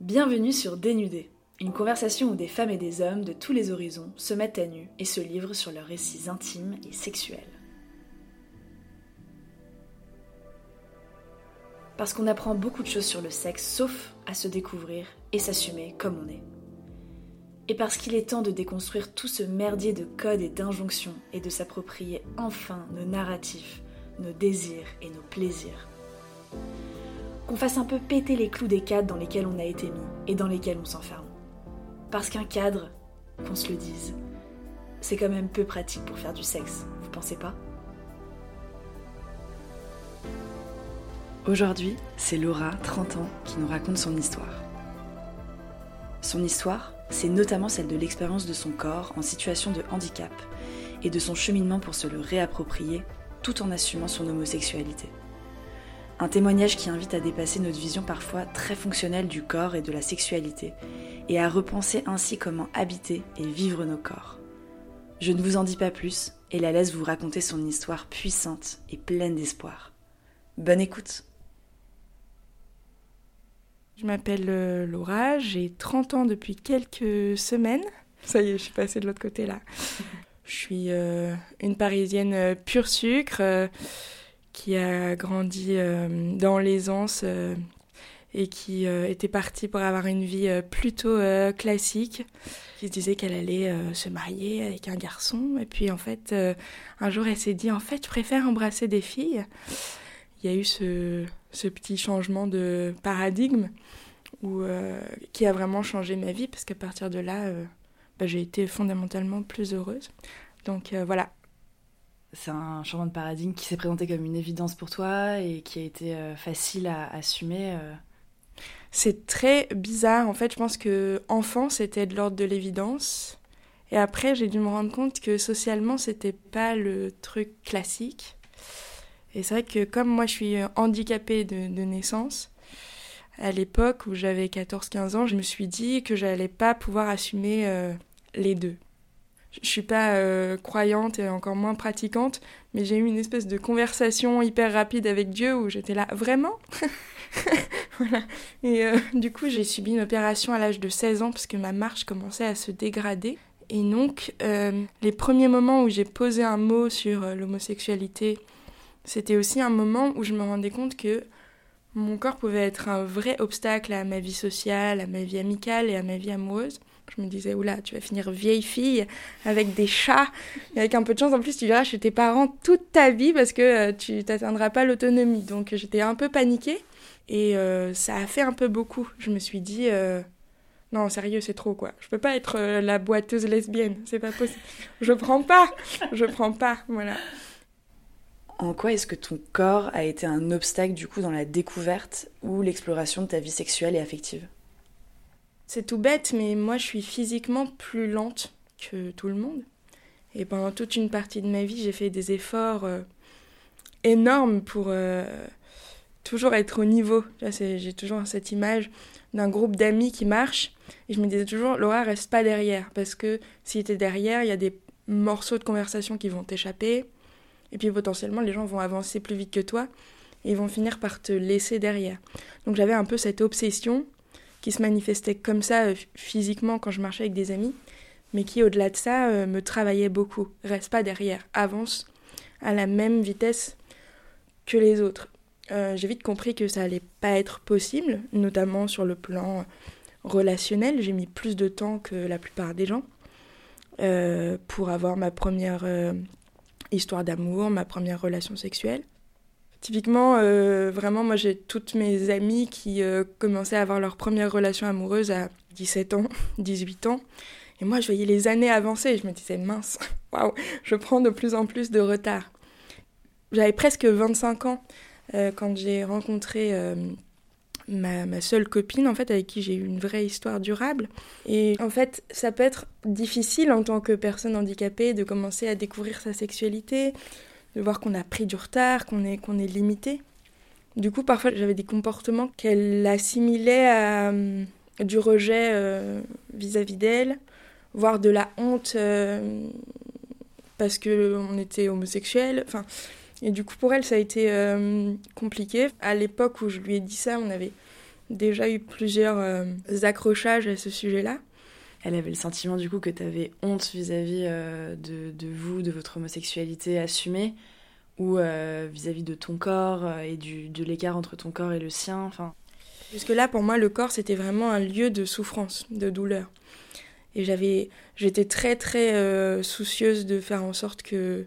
Bienvenue sur Dénudé, une conversation où des femmes et des hommes de tous les horizons se mettent à nu et se livrent sur leurs récits intimes et sexuels. Parce qu'on apprend beaucoup de choses sur le sexe, sauf à se découvrir et s'assumer comme on est. Et parce qu'il est temps de déconstruire tout ce merdier de codes et d'injonctions et de s'approprier enfin nos narratifs, nos désirs et nos plaisirs qu'on fasse un peu péter les clous des cadres dans lesquels on a été mis et dans lesquels on s'enferme. Parce qu'un cadre, qu'on se le dise, c'est quand même peu pratique pour faire du sexe, vous pensez pas? Aujourd'hui, c'est Laura, 30 ans, qui nous raconte son histoire. Son histoire, c'est notamment celle de l'expérience de son corps en situation de handicap et de son cheminement pour se le réapproprier tout en assumant son homosexualité. Un témoignage qui invite à dépasser notre vision parfois très fonctionnelle du corps et de la sexualité, et à repenser ainsi comment habiter et vivre nos corps. Je ne vous en dis pas plus et la laisse vous raconter son histoire puissante et pleine d'espoir. Bonne écoute Je m'appelle euh, Laura, j'ai 30 ans depuis quelques semaines. Ça y est, je suis passée de l'autre côté là. Je suis euh, une Parisienne euh, pure sucre qui a grandi euh, dans l'aisance euh, et qui euh, était partie pour avoir une vie plutôt classique, qui se disait qu'elle allait se marier avec un garçon. Et puis en fait, un jour, elle s'est dit, en fait, je préfère embrasser des filles. Il y a eu ce, petit changement de paradigme où, qui a vraiment changé ma vie, parce qu'à partir de là, bah, j'ai été fondamentalement plus heureuse. Donc voilà, c'est un changement de paradigme qui s'est présenté comme une évidence pour toi et qui a été euh, facile à assumer. Euh. C'est très bizarre. En fait, je pense que enfant, c'était de l'ordre de l'évidence. Et après, j'ai dû me rendre compte que socialement, c'était pas le truc classique. Et c'est vrai que comme moi, je suis handicapée de, naissance, à l'époque où j'avais 14-15 ans, je me suis dit que j'allais pas pouvoir assumer euh, les deux je suis pas euh, croyante et encore moins pratiquante, mais j'ai eu une espèce de conversation hyper rapide avec Dieu où j'étais là, vraiment? Voilà. Et euh, du coup, j'ai subi une opération à l'âge de 16 ans parce que ma marche commençait à se dégrader. Et donc, euh, les premiers moments où j'ai posé un mot sur l'homosexualité, c'était aussi un moment où je me rendais compte que mon corps pouvait être un vrai obstacle à ma vie sociale, à ma vie amicale et à ma vie amoureuse. Je me disais, oula, tu vas finir vieille fille avec des chats. Et avec un peu de chance, en plus, tu verras chez tes parents toute ta vie parce que euh, tu t'atteindras pas l'autonomie. Donc j'étais un peu paniquée et euh, ça a fait un peu beaucoup. Je me suis dit, euh, non, sérieux, c'est trop quoi. Je peux pas être la boiteuse lesbienne, c'est pas possible. Je prends pas, je prends pas, voilà. En quoi est-ce que ton corps a été un obstacle du coup dans la découverte ou l'exploration de ta vie sexuelle et affective? C'est tout bête, mais moi je suis physiquement plus lente que tout le monde. Et pendant toute une partie de ma vie, j'ai fait des efforts euh, énormes pour euh, toujours être au niveau. J'ai toujours cette image d'un groupe d'amis qui marche. Et je me disais toujours, Laura, reste pas derrière. Parce que si tu derrière, il y a des morceaux de conversation qui vont t'échapper. Et puis potentiellement, les gens vont avancer plus vite que toi. Et ils vont finir par te laisser derrière. Donc j'avais un peu cette obsession qui se manifestait comme ça euh, physiquement quand je marchais avec des amis, mais qui au-delà de ça euh, me travaillait beaucoup. Reste pas derrière, avance à la même vitesse que les autres. Euh, j'ai vite compris que ça allait pas être possible, notamment sur le plan relationnel. J'ai mis plus de temps que la plupart des gens pour avoir ma première histoire d'amour, ma première relation sexuelle. Typiquement, euh, vraiment, moi j'ai toutes mes amies qui euh, commençaient à avoir leur première relation amoureuse à 17 ans, 18 ans. Et moi je voyais les années avancer et je me disais, mince, waouh, je prends de plus en plus de retard. J'avais presque 25 ans euh, quand j'ai rencontré ma, ma, seule copine, en fait, avec qui j'ai eu une vraie histoire durable. Et en fait, ça peut être difficile en tant que personne handicapée de commencer à découvrir sa sexualité, de voir qu'on a pris du retard, qu'on est, qu'on est limité. Du coup, parfois, j'avais des comportements qu'elle assimilait à euh, du rejet euh, vis-à-vis d'elle, voire de la honte euh, parce qu'on était homosexuel. Enfin, et du coup, pour elle, ça a été compliqué. À l'époque où je lui ai dit ça, on avait déjà eu plusieurs accrochages à ce sujet-là. Elle avait le sentiment du coup que tu avais honte vis-à-vis de, de, vous, de votre homosexualité assumée, ou vis-à-vis de ton corps et du, de l'écart entre ton corps et le sien. Jusque-là, pour moi, le corps, c'était vraiment un lieu de souffrance, de douleur. Et j'avais, j'étais très, très euh, soucieuse de faire en sorte que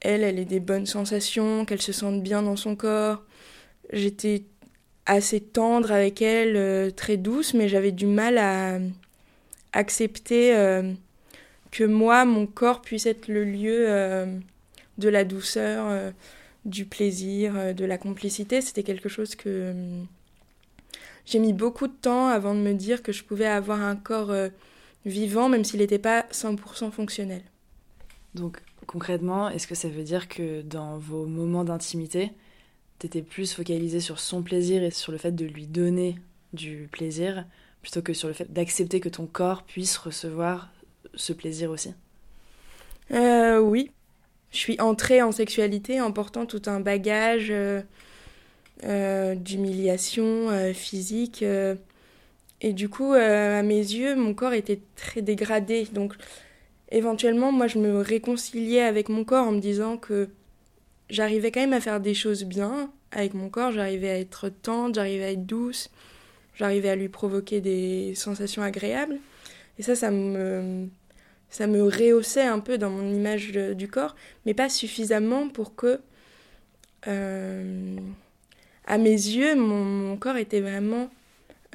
elle, elle ait des bonnes sensations, qu'elle se sente bien dans son corps. J'étais assez tendre avec elle, euh, très douce, mais j'avais du mal à accepter euh, que moi, mon corps puisse être le lieu de la douceur, du plaisir, de la complicité. C'était quelque chose que j'ai mis beaucoup de temps avant de me dire que je pouvais avoir un corps euh, vivant, même s'il n'était pas 100% fonctionnel. Donc concrètement, est-ce que ça veut dire que dans vos moments d'intimité, tu étais plus focalisé sur son plaisir et sur le fait de lui donner du plaisir, plutôt que sur le fait d'accepter que ton corps puisse recevoir ce plaisir aussi euh, Oui. Je suis entrée en sexualité en portant tout un bagage. Euh, euh, d'humiliation euh, physique. Et du coup, à mes yeux, mon corps était très dégradé. Donc, éventuellement, moi, je me réconciliais avec mon corps en me disant que j'arrivais quand même à faire des choses bien avec mon corps. J'arrivais à être tendre, j'arrivais à être douce, j'arrivais à lui provoquer des sensations agréables. Et ça, ça me, ça me rehaussait un peu dans mon image du corps, mais pas suffisamment pour que à mes yeux, mon, corps était vraiment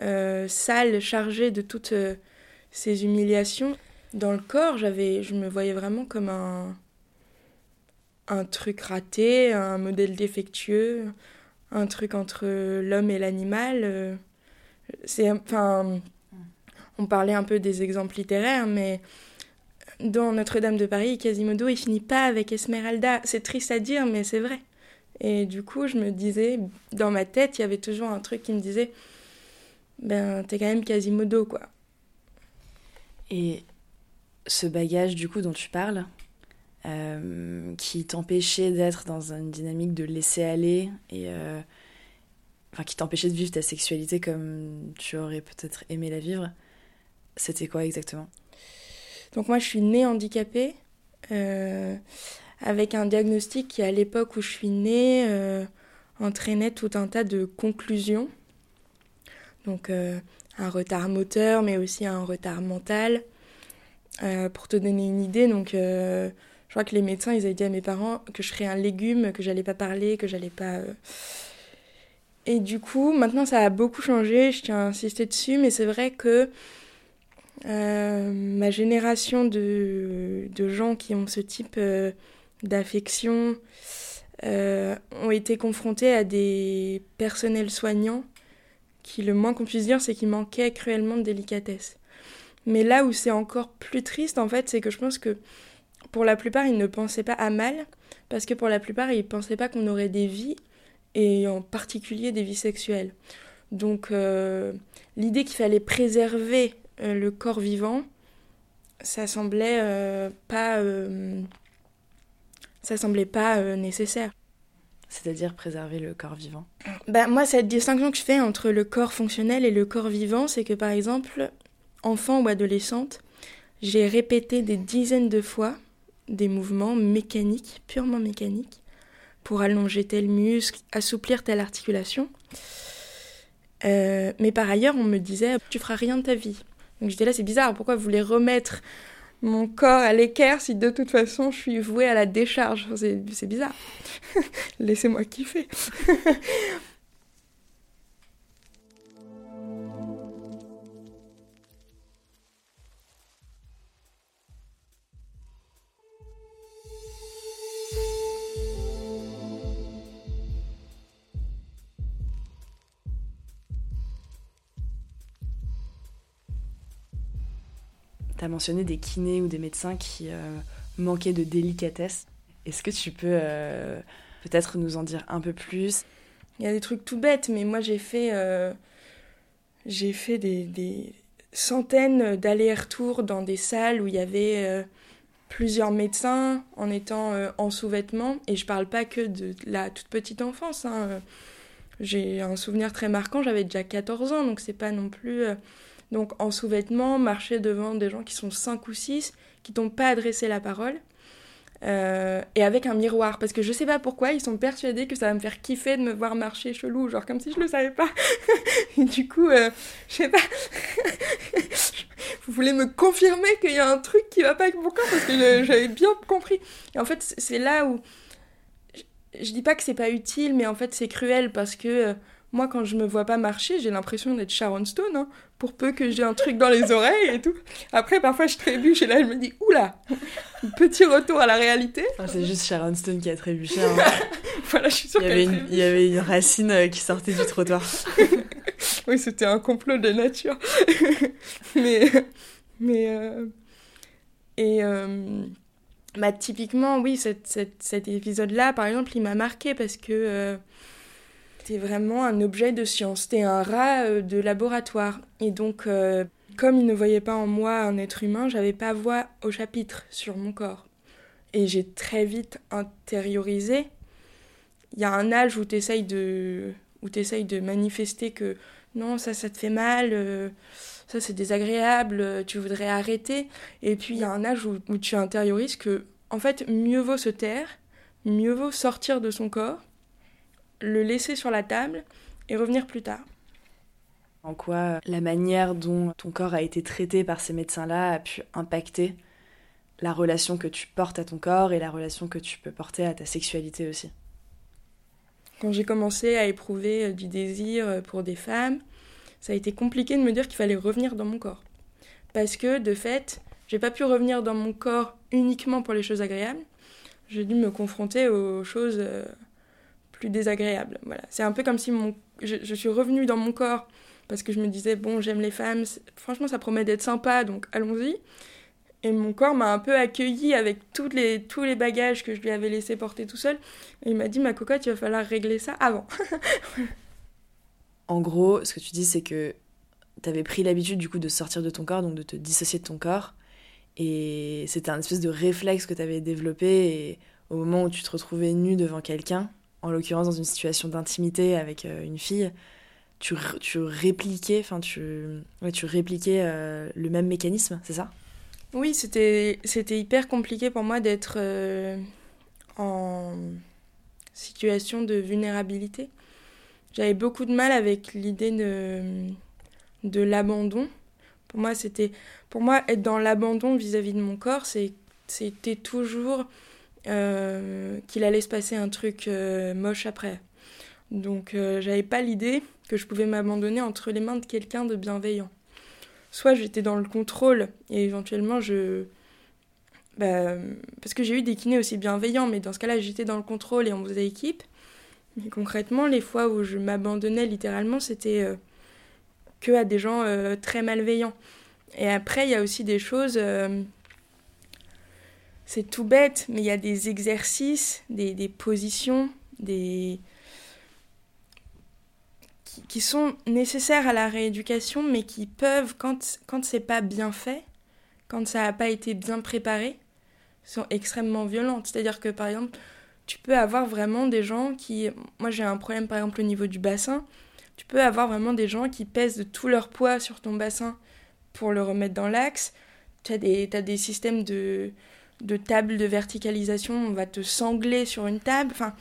euh, sale, chargé de toutes euh, ces humiliations. Dans le corps, j'avais, je me voyais vraiment comme un, un truc raté, un modèle défectueux, un truc entre l'homme et l'animal. On parlait un peu des exemples littéraires, mais dans Notre-Dame de Paris, Quasimodo, il finit pas avec Esmeralda. C'est triste à dire, mais c'est vrai. Et du coup, je me disais, dans ma tête, il y avait toujours un truc qui me disait, ben, t'es quand même Quasimodo, quoi. Et ce bagage, du coup, dont tu parles, euh, qui t'empêchait d'être dans une dynamique de laisser aller et euh, enfin qui t'empêchait de vivre ta sexualité comme tu aurais peut-être aimé la vivre, c'était quoi exactement? Donc moi, je suis née handicapée. Euh, avec un diagnostic qui, à l'époque où je suis née, euh, entraînait tout un tas de conclusions. Donc euh, un retard moteur, mais aussi un retard mental. Pour te donner une idée, donc je crois que les médecins, ils avaient dit à mes parents que je serais un légume, que j'allais pas parler, que j'allais pas. Et du coup, maintenant ça a beaucoup changé, je tiens à insister dessus, mais c'est vrai que ma génération de, gens qui ont ce type d'affection euh, ont été confrontés à des personnels soignants qui, le moins qu'on puisse dire, c'est qu'ils manquaient cruellement de délicatesse. Mais là où c'est encore plus triste, en fait, c'est que je pense que pour la plupart, ils ne pensaient pas à mal, parce que pour la plupart, ils ne pensaient pas qu'on aurait des vies, et en particulier des vies sexuelles. Donc euh, l'idée qu'il fallait préserver euh, le corps vivant, ça semblait pas ça semblait pas euh, nécessaire. C'est-à-dire préserver le corps vivant? Bah, Moi, cette distinction que je fais entre le corps fonctionnel et le corps vivant, c'est que par exemple, enfant ou adolescente, j'ai répété des dizaines de fois des mouvements mécaniques, purement mécaniques, pour allonger tel muscle, assouplir telle articulation. Euh, mais par ailleurs, on me disait, tu feras rien de ta vie. Donc j'étais là, c'est bizarre, pourquoi vous voulez remettre mon corps à l'équerre si de toute façon je suis vouée à la décharge? C'est bizarre. Laissez-moi kiffer. Tu as mentionné des kinés ou des médecins qui euh, manquaient de délicatesse. Est-ce que tu peux euh, peut-être nous en dire un peu plus? Il y a des trucs tout bêtes, mais moi j'ai fait, euh, j'ai fait des, centaines d'allers-retours dans des salles où il y avait plusieurs médecins en étant en sous-vêtements. Et je parle pas que de la toute petite enfance. Hein. j'ai un souvenir très marquant, j'avais déjà 14 ans, donc c'est pas non plus... donc en sous-vêtements, marcher devant des gens qui sont 5 ou 6, qui t'ont pas adressé la parole. Euh, et avec un miroir. Parce que je sais pas pourquoi ils sont persuadés que ça va me faire kiffer de me voir marcher chelou genre comme si je le savais pas. Et du coup euh, je sais pas. Vous voulez me confirmer qu'il y a un truc qui va pas avec mon corps parce que j'avais bien compris. Et en fait c'est là où je, dis pas que c'est pas utile mais en fait c'est cruel parce que euh, moi, quand je me vois pas marcher, j'ai l'impression d'être Sharon Stone, hein, pour peu que j'ai un truc dans les oreilles et tout. Après, parfois, je trébuche et là, je me dis, oula, petit retour à la réalité. Ah, c'est juste Sharon Stone qui a trébuché. Hein. voilà, je suis sûre il y, avait une, il y avait une racine euh, qui sortait du trottoir. oui, c'était un complot de nature. mais. Mais. Euh, et. Euh, bah, typiquement, oui, cet, cet épisode-là, par exemple, il m'a marqué parce que c'était vraiment un objet de science. C'était un rat euh, de laboratoire. Et donc, euh, comme il ne voyait pas en moi un être humain, j'avais pas voix au chapitre sur mon corps. Et j'ai très vite intériorisé. Il y a un âge où tu essayes de, où essayes de manifester que non, ça, ça te fait mal, euh, ça, c'est désagréable, tu voudrais arrêter. Et puis, il y a un âge où tu intériorises que, en fait, mieux vaut se taire, mieux vaut sortir de son corps le laisser sur la table et revenir plus tard. En quoi la manière dont ton corps a été traité par ces médecins-là a pu impacter la relation que tu portes à ton corps et la relation que tu peux porter à ta sexualité aussi? Quand j'ai commencé à éprouver euh, du désir euh, pour des femmes, ça a été compliqué de me dire qu'il fallait revenir dans mon corps. Parce que, de fait, j'ai pas pu revenir dans mon corps uniquement pour les choses agréables. J'ai dû me confronter aux choses euh, plus désagréable. Voilà. C'est un peu comme si mon... je, suis revenue dans mon corps parce que je me disais, bon, j'aime les femmes, franchement, ça promet d'être sympa, donc allons-y. Et mon corps m'a un peu accueilli avec les, tous les bagages que je lui avais laissé porter tout seul. Et il m'a dit, ma cocotte, il va falloir régler ça avant. en gros, ce que tu dis, c'est que tu avais pris l'habitude du coup de sortir de ton corps, donc de te dissocier de ton corps. Et c'était un espèce de réflexe que tu avais développé. Au moment où tu te retrouvais nu devant quelqu'un, en l'occurrence dans une situation d'intimité avec euh, une fille, tu, tu répliquais, enfin tu, tu répliquais euh, le même mécanisme, c'est ça? Oui, c'était c'était hyper compliqué pour moi d'être euh, en situation de vulnérabilité. J'avais beaucoup de mal avec l'idée de, de l'abandon. Pour moi, c'était pour moi être dans l'abandon vis-à-vis de mon corps, c'était toujours euh, qu'il allait se passer un truc euh, moche après. Donc euh, j'avais pas l'idée que je pouvais m'abandonner entre les mains de quelqu'un de bienveillant. Soit j'étais dans le contrôle et éventuellement je... Bah, parce que j'ai eu des kinés aussi bienveillants, mais dans ce cas-là j'étais dans le contrôle et on faisait équipe. Mais concrètement, les fois où je m'abandonnais littéralement, c'était que à des gens très malveillants. Et après, il y a aussi des choses c'est tout bête, mais il y a des exercices, des, positions, des qui, sont nécessaires à la rééducation, mais qui peuvent, quand, quand c'est pas bien fait, quand ça n'a pas été bien préparé, sont extrêmement violentes. C'est-à-dire que, par exemple, tu peux avoir vraiment des gens qui... Moi, j'ai un problème, par exemple, au niveau du bassin. Tu peux avoir vraiment des gens qui pèsent de tout leur poids sur ton bassin pour le remettre dans l'axe. Tu as des, as des systèmes de de table de verticalisation, on va te sangler sur une table. Enfin,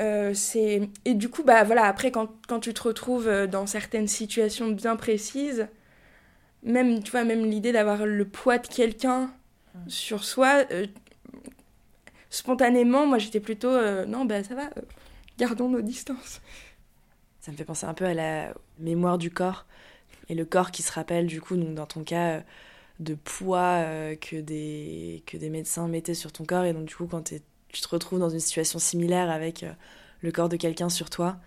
euh, c'est et du coup, bah voilà. Après, quand, tu te retrouves euh, dans certaines situations bien précises, même tu vois, même l'idée d'avoir le poids de quelqu'un mmh. sur soi, euh, spontanément, moi j'étais plutôt non, bah ça va, gardons nos distances. Ça me fait penser un peu à la mémoire du corps et le corps qui se rappelle du coup, donc dans ton cas de poids euh, que, des, que des médecins mettaient sur ton corps. Et donc, du coup, quand tu te retrouves dans une situation similaire avec euh, le corps de quelqu'un sur toi,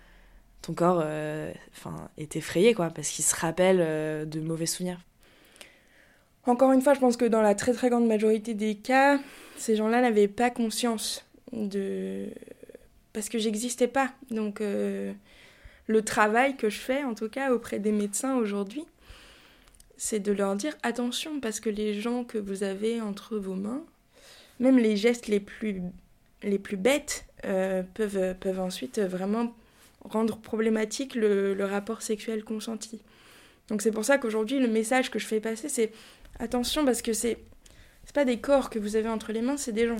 ton corps euh, enfin est effrayé, quoi, parce qu'il se rappelle de mauvais souvenirs. Encore une fois, je pense que dans la très très grande majorité des cas, ces gens-là n'avaient pas conscience de. parce que j'existais pas. Donc, le travail que je fais, en tout cas, auprès des médecins aujourd'hui, c'est de leur dire attention parce que les gens que vous avez entre vos mains, même les gestes les plus, les plus bêtes, euh, peuvent, peuvent ensuite vraiment rendre problématique le, le rapport sexuel consenti. Donc c'est pour ça qu'aujourd'hui, le message que je fais passer, c'est attention parce que c'est c'est pas des corps que vous avez entre les mains, c'est des gens.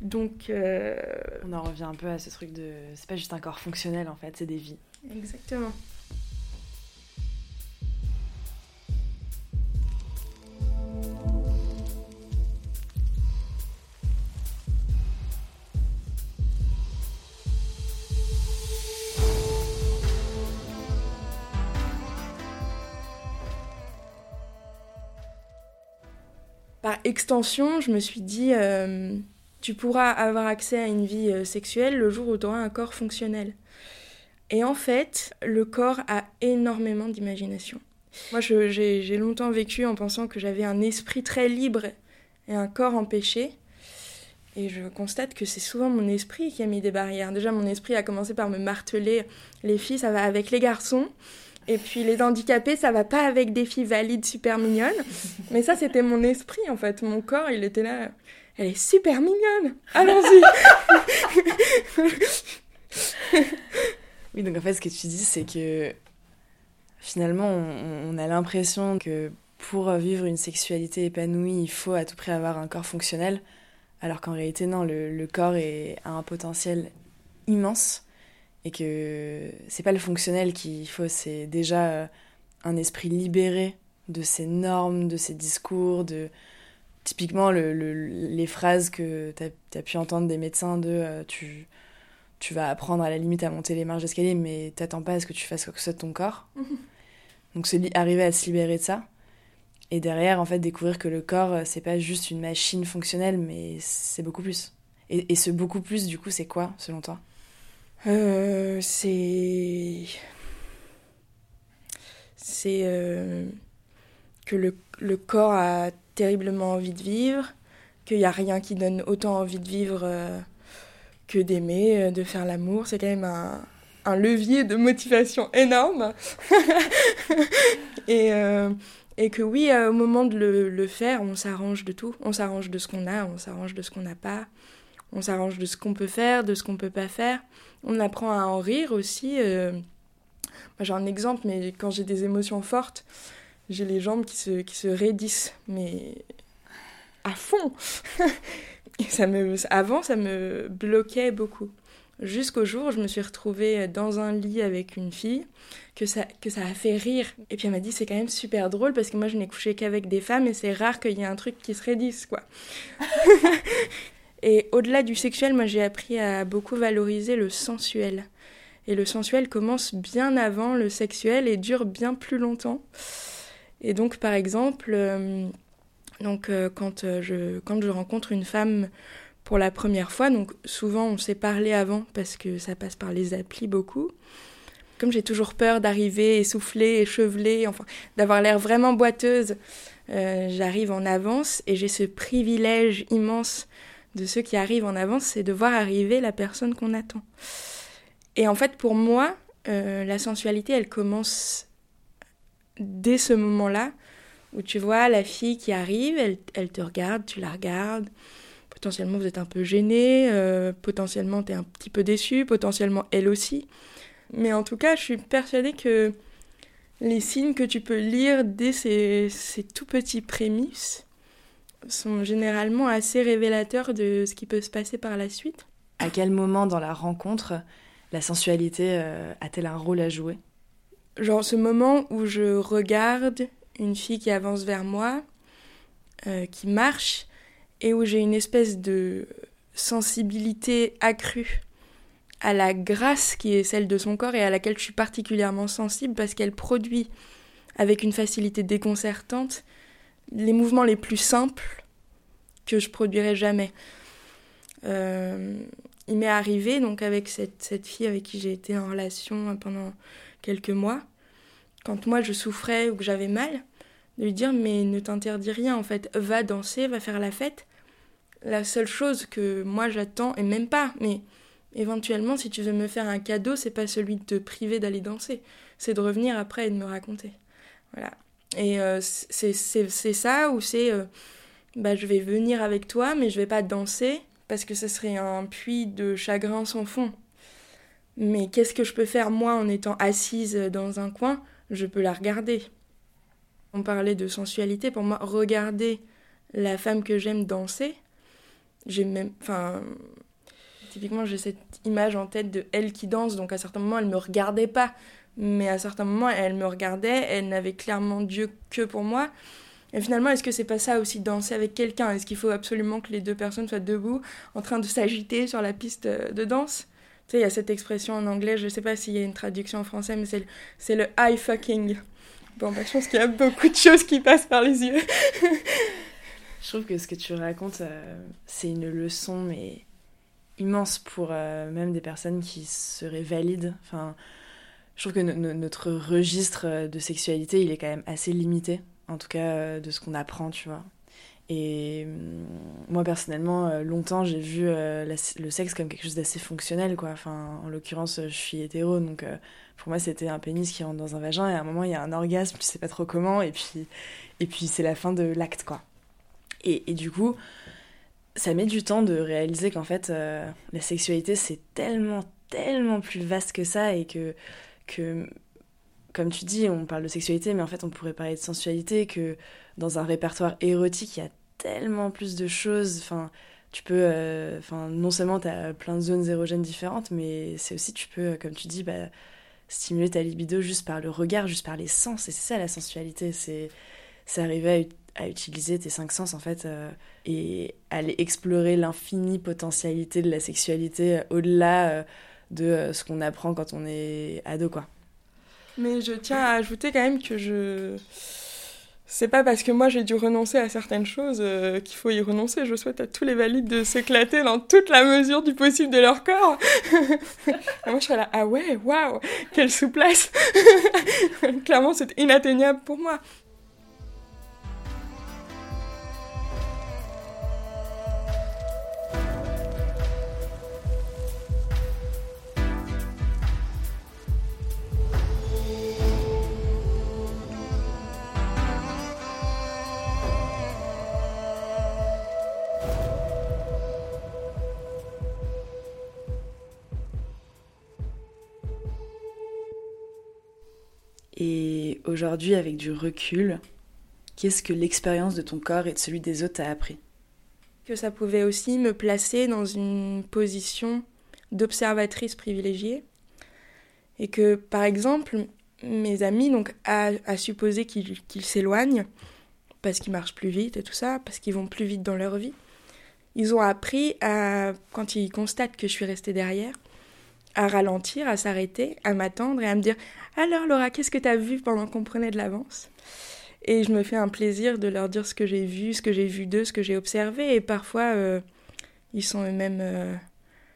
Donc. Euh, On en revient un peu à ce truc de. C'est pas juste un corps fonctionnel en fait, c'est des vies. Exactement. Extension, je me suis dit, euh, tu pourras avoir accès à une vie euh, sexuelle le jour où tu auras un corps fonctionnel. Et en fait, le corps a énormément d'imagination. Moi, j'ai longtemps vécu en pensant que j'avais un esprit très libre et un corps empêché. Et je constate que c'est souvent mon esprit qui a mis des barrières. Déjà, mon esprit a commencé par me marteler les filles, ça va avec les garçons. Et puis les handicapés, ça va pas avec des filles valides super mignonnes. Mais ça, c'était mon esprit en fait. Mon corps, il était là. Elle est super mignonne. Allons-y. oui, donc en fait, ce que tu dis, c'est que finalement, on, a l'impression que pour vivre une sexualité épanouie, il faut à tout prix avoir un corps fonctionnel. Alors qu'en réalité, non, le, corps a un potentiel immense et que c'est pas le fonctionnel qu'il faut, c'est déjà euh, un esprit libéré de ces normes, de ces discours, de typiquement le, les phrases que tu as, pu entendre des médecins de euh, tu, tu vas apprendre à la limite à monter les marches d'escalier, mais t'attends pas à ce que tu fasses quoi que ce soit de ton corps. Donc c'est arriver à se libérer de ça. Et derrière, en fait, découvrir que le corps, euh, c'est pas juste une machine fonctionnelle, mais c'est beaucoup plus. Et, et ce beaucoup plus, du coup, c'est quoi, selon toi? Euh, c'est. C'est euh, que le, corps a terriblement envie de vivre, qu'il n'y a rien qui donne autant envie de vivre euh, que d'aimer, de faire l'amour. C'est quand même un, levier de motivation énorme. et, et que oui, au moment de le, faire, on s'arrange de tout. On s'arrange de ce qu'on a, on s'arrange de ce qu'on n'a pas. On s'arrange de ce qu'on peut faire, de ce qu'on peut pas faire. On apprend à en rire aussi. Euh. J'ai un exemple, mais quand j'ai des émotions fortes, j'ai les jambes qui se, qui se raidissent, mais à fond. Ça avant, ça me bloquait beaucoup. Jusqu'au jour où je me suis retrouvée dans un lit avec une fille, que ça, que ça a fait rire. Et puis elle m'a dit c'est quand même super drôle parce que moi je n'ai couché qu'avec des femmes et c'est rare qu'il y ait un truc qui se raidisse, quoi. Et au-delà du sexuel, moi j'ai appris à beaucoup valoriser le sensuel. Et le sensuel commence bien avant le sexuel et dure bien plus longtemps. Et donc par exemple, euh, euh, quand, euh, je, quand je rencontre une femme pour la première fois, donc souvent on s'est parlé avant parce que ça passe par les applis beaucoup. Comme j'ai toujours peur d'arriver essoufflée, échevelée, enfin d'avoir l'air vraiment boiteuse, j'arrive en avance et j'ai ce privilège immense de ceux qui arrivent en avance, c'est de voir arriver la personne qu'on attend. Et en fait, pour moi, euh, la sensualité, elle commence dès ce moment-là, où tu vois la fille qui arrive, elle, te regarde, tu la regardes, potentiellement vous êtes un peu gêné, euh, potentiellement tu es un petit peu déçu, potentiellement elle aussi. Mais en tout cas, je suis persuadée que les signes que tu peux lire dès ces, ces tout petits prémices, sont généralement assez révélateurs de ce qui peut se passer par la suite. À quel moment dans la rencontre la sensualité euh, a-t-elle un rôle à jouer? Genre ce moment où je regarde une fille qui avance vers moi, euh, qui marche, et où j'ai une espèce de sensibilité accrue à la grâce qui est celle de son corps et à laquelle je suis particulièrement sensible parce qu'elle produit avec une facilité déconcertante les mouvements les plus simples que je produirais jamais. Euh, il m'est arrivé, donc avec cette, cette fille avec qui j'ai été en relation pendant quelques mois, quand moi je souffrais ou que j'avais mal, de lui dire mais ne t'interdis rien en fait, va danser, va faire la fête. La seule chose que moi j'attends, et même pas, mais éventuellement si tu veux me faire un cadeau, c'est pas celui de te priver d'aller danser, c'est de revenir après et de me raconter. Voilà. Et euh, c'est ça ou c'est euh, bah, je vais venir avec toi, mais je vais pas danser parce que ce serait un puits de chagrin sans fond. Mais qu'est-ce que je peux faire moi en étant assise dans un coin? Je peux la regarder. On parlait de sensualité, pour moi, regarder la femme que j'aime danser, j'ai même. Enfin. Typiquement, j'ai cette image en tête de elle qui danse, donc à certains moments, elle me regardait pas, mais à certains moments, elle me regardait, elle n'avait clairement Dieu que pour moi. Et finalement, est-ce que c'est pas ça aussi danser avec quelqu'un? Est-ce qu'il faut absolument que les deux personnes soient debout, en train de s'agiter sur la piste de danse? Tu sais, il y a cette expression en anglais, je sais pas s'il y a une traduction en français, mais c'est le, le eye fucking. Bon, bah, je pense qu'il y a beaucoup de choses qui passent par les yeux. je trouve que ce que tu racontes, euh, c'est une leçon, mais immense pour euh, même des personnes qui seraient valides. Enfin, je trouve que notre registre de sexualité, il est quand même assez limité, en tout cas euh, de ce qu'on apprend, tu vois. Et hum, moi personnellement, longtemps j'ai vu le sexe comme quelque chose d'assez fonctionnel, quoi. Enfin, en l'occurrence, je suis hétéro, donc pour moi c'était un pénis qui rentre dans un vagin et à un moment il y a un orgasme, tu sais pas trop comment, et puis, et puis c'est la fin de l'acte quoi. Et, du coup, ça met du temps de réaliser qu'en fait euh, la sexualité c'est tellement, tellement plus vaste que ça et que, que, comme tu dis, on parle de sexualité, mais en fait on pourrait parler de sensualité, que dans un répertoire érotique il y a tellement plus de choses. Enfin, tu peux, euh, enfin, non seulement tu as plein de zones érogènes différentes, mais c'est aussi, tu peux, comme tu dis, bah, stimuler ta libido juste par le regard, juste par les sens. Et c'est ça la sensualité, c'est arriver à, utiliser tes cinq sens en fait euh, et aller explorer l'infinie potentialité de la sexualité euh, au-delà de ce qu'on apprend quand on est ado quoi. Mais je tiens à ajouter quand même que je c'est pas parce que moi j'ai dû renoncer à certaines choses euh, qu'il faut y renoncer. Je souhaite à tous les valides de s'éclater dans toute la mesure du possible de leur corps. moi je serais là, ah ouais, waouh, quelle souplesse Clairement c'est inatteignable pour moi. Et aujourd'hui, avec du recul, qu'est-ce que l'expérience de ton corps et de celui des autres t'a appris? Que ça pouvait aussi me placer dans une position d'observatrice privilégiée. Et que, par exemple, mes amis, donc, à, supposer qu'ils s'éloignent, parce qu'ils marchent plus vite et tout ça, parce qu'ils vont plus vite dans leur vie, ils ont appris à, quand ils constatent que je suis restée derrière, à ralentir, à s'arrêter, à m'attendre et à me dire Alors Laura, qu'est-ce que tu as vu pendant qu'on prenait de l'avance? Et je me fais un plaisir de leur dire ce que j'ai vu, ce que j'ai vu d'eux, ce que j'ai observé. Et parfois, euh, ils sont eux-mêmes euh,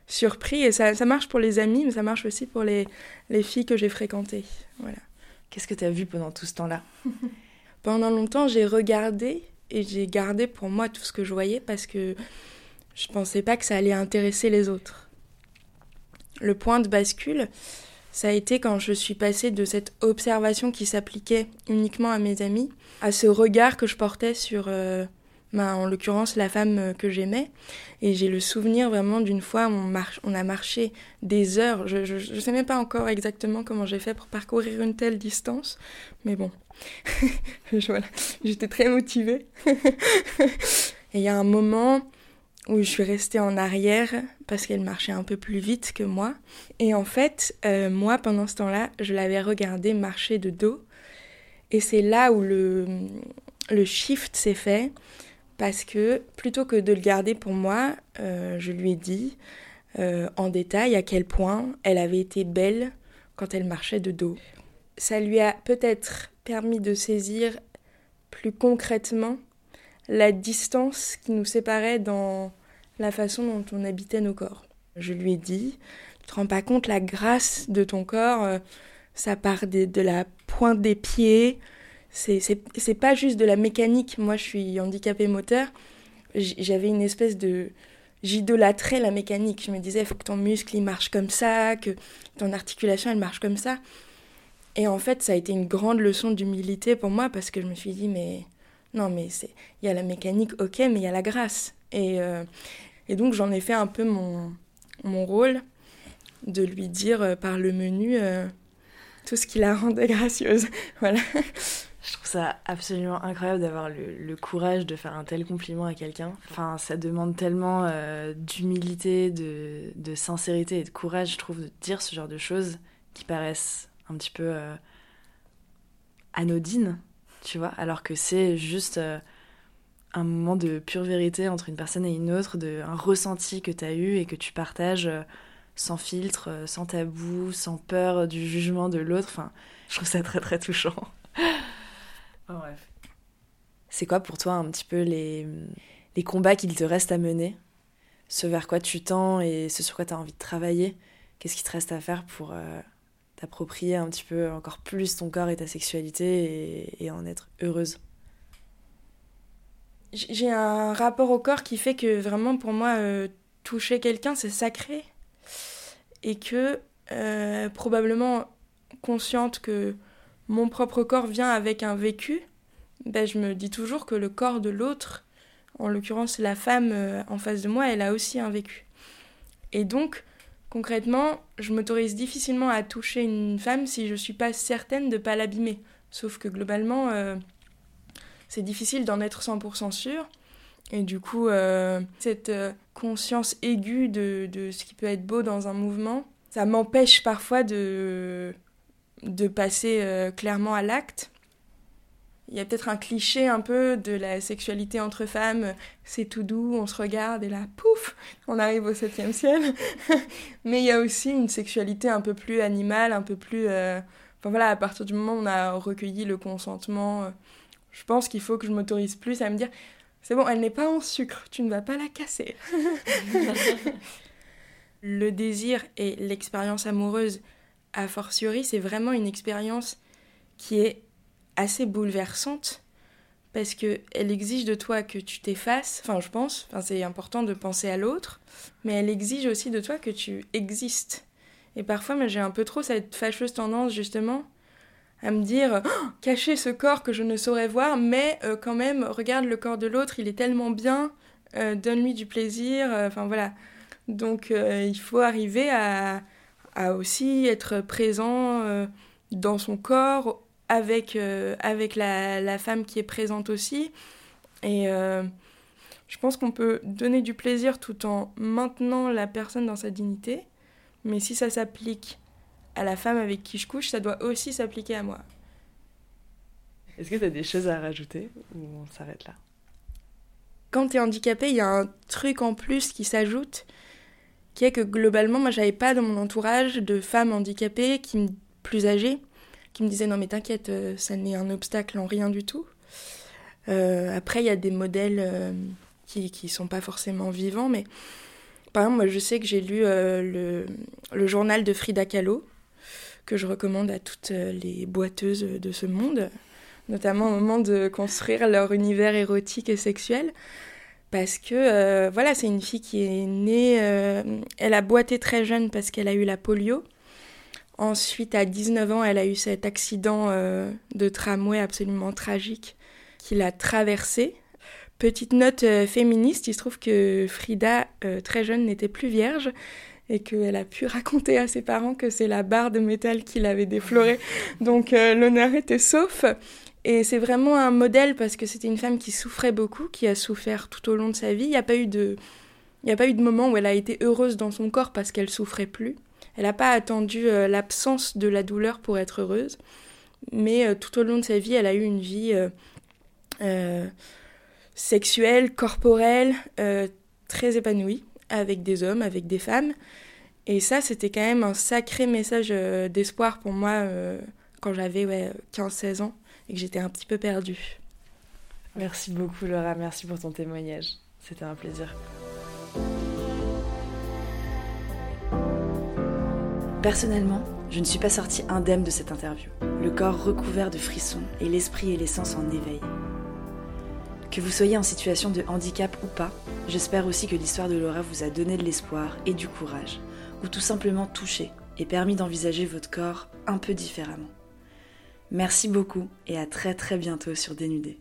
surpris. Et ça, ça, marche pour les amis, mais ça marche aussi pour les, les filles que j'ai fréquentées. Voilà. Qu'est-ce que tu as vu pendant tout ce temps-là? Pendant longtemps, j'ai regardé et j'ai gardé pour moi tout ce que je voyais parce que je pensais pas que ça allait intéresser les autres. Le point de bascule, ça a été quand je suis passée de cette observation qui s'appliquait uniquement à mes amis, à ce regard que je portais sur, euh, en l'occurrence, la femme euh, que j'aimais. Et j'ai le souvenir vraiment d'une fois, on, on a marché des heures. Je ne sais même pas encore exactement comment j'ai fait pour parcourir une telle distance, mais bon, j'étais très motivée. Et il y a un moment où je suis restée en arrière parce qu'elle marchait un peu plus vite que moi. Et en fait, euh, moi, pendant ce temps-là, je l'avais regardée marcher de dos. Et c'est là où le, le shift s'est fait parce que plutôt que de le garder pour moi, euh, je lui ai dit euh, en détail à quel point elle avait été belle quand elle marchait de dos. Ça lui a peut-être permis de saisir plus concrètement la distance qui nous séparait dans la façon dont on habitait nos corps. Je lui ai dit, tu te rends pas compte la grâce de ton corps, euh, ça part de, la pointe des pieds, c'est pas juste de la mécanique. Moi, je suis handicapée moteur, j'avais une espèce de j'idolâtrais la mécanique. Je me disais, il faut que ton muscle il marche comme ça, que ton articulation elle marche comme ça. Et en fait, ça a été une grande leçon d'humilité pour moi parce que je me suis dit, mais non, mais il y a la mécanique, ok, mais il y a la grâce. Et, euh, et donc j'en ai fait un peu mon, mon rôle. de lui dire par le menu tout ce qui la rendait gracieuse. voilà. Je trouve ça absolument incroyable d'avoir le, courage de faire un tel compliment à quelqu'un. Enfin, ça demande tellement euh, d'humilité, de, de, sincérité et de courage, je trouve, de dire ce genre de choses qui paraissent un petit peu euh, anodines, tu vois, alors que c'est juste euh, un moment de pure vérité entre une personne et une autre, de, un ressenti que tu as eu et que tu partages sans filtre, sans tabou, sans peur du jugement de l'autre. Enfin, je trouve ça très très touchant. bref. C'est quoi pour toi un petit peu les, les combats qu'il te reste à mener? Ce vers quoi tu tends et ce sur quoi tu as envie de travailler? Qu'est-ce qui te reste à faire pour euh, t'approprier un petit peu encore plus ton corps et ta sexualité et, en être heureuse J'ai un rapport au corps qui fait que vraiment pour moi, euh, toucher quelqu'un, c'est sacré. Et que euh, probablement consciente que mon propre corps vient avec un vécu, ben, je me dis toujours que le corps de l'autre, en l'occurrence la femme euh, en face de moi, elle a aussi un vécu. Et donc, concrètement, je m'autorise difficilement à toucher une femme si je ne suis pas certaine de ne pas l'abîmer. Sauf que globalement, euh, c'est difficile d'en être 100% sûr. Et du coup, euh, cette conscience aiguë de, ce qui peut être beau dans un mouvement, ça m'empêche parfois de, passer euh, clairement à l'acte. Il y a peut-être un cliché un peu de la sexualité entre femmes, c'est tout doux, on se regarde et là, pouf, on arrive au septième ciel. Mais il y a aussi une sexualité un peu plus animale, un peu plus... Euh, enfin voilà, à partir du moment où on a recueilli le consentement, euh, je pense qu'il faut que je m'autorise plus à me dire, c'est bon, elle n'est pas en sucre, tu ne vas pas la casser. le désir et l'expérience amoureuse a fortiori, c'est vraiment une expérience qui est assez bouleversante parce que elle exige de toi que tu t'effaces, enfin je pense, enfin c'est important de penser à l'autre, mais elle exige aussi de toi que tu existes. Et parfois, j'ai un peu trop cette fâcheuse tendance justement à me dire oh, cacher ce corps que je ne saurais voir, mais euh, quand même regarde le corps de l'autre, il est tellement bien, euh, donne-lui du plaisir, euh, enfin voilà. Donc il faut arriver à, à aussi être présent dans son corps avec, euh, avec la, la, femme qui est présente aussi. Et euh, je pense qu'on peut donner du plaisir tout en maintenant la personne dans sa dignité. Mais si ça s'applique à la femme avec qui je couche, ça doit aussi s'appliquer à moi. Est-ce que tu as des choses à rajouter ou on s'arrête là? Quand tu es handicapé, il y a un truc en plus qui s'ajoute qui est que globalement, moi, j'avais pas dans mon entourage de femmes handicapées qui plus âgées qui me disaient non mais t'inquiète, euh, ça n'est un obstacle en rien du tout. Euh, après, il y a des modèles euh, qui qui sont pas forcément vivants, mais par exemple, moi, je sais que j'ai lu le, le, journal de Frida Kahlo que je recommande à toutes les boiteuses de ce monde, notamment au moment de construire leur univers érotique et sexuel parce que euh, voilà, c'est une fille qui est née, euh, elle a boité très jeune parce qu'elle a eu la polio. Ensuite, à 19 ans, elle a eu cet accident euh, de tramway absolument tragique qui l'a traversée. Petite note féministe, il se trouve que Frida, très jeune, n'était plus vierge et qu'elle a pu raconter à ses parents que c'est la barre de métal qui l'avait déflorée. Donc l'honneur était sauf. Et c'est vraiment un modèle parce que c'était une femme qui souffrait beaucoup, qui a souffert tout au long de sa vie. Il n'y a pas eu de, a pas eu de moment où elle a été heureuse dans son corps parce qu'elle souffrait plus. Elle n'a pas attendu euh, l'absence de la douleur pour être heureuse. Mais euh, tout au long de sa vie, elle a eu une vie euh, sexuelle, corporelle, très épanouie, avec des hommes, avec des femmes. Et ça, c'était quand même un sacré message d'espoir pour moi quand j'avais ouais, 15-16 ans et que j'étais un petit peu perdue. Merci beaucoup Laura, merci pour ton témoignage. C'était un plaisir. Personnellement, je ne suis pas sortie indemne de cette interview, le corps recouvert de frissons et l'esprit et l'essence en éveil. Que vous soyez en situation de handicap ou pas, j'espère aussi que l'histoire de Laura vous a donné de l'espoir et du courage, ou tout simplement touché et permis d'envisager votre corps un peu différemment. Merci beaucoup et à très très bientôt sur Dénudé.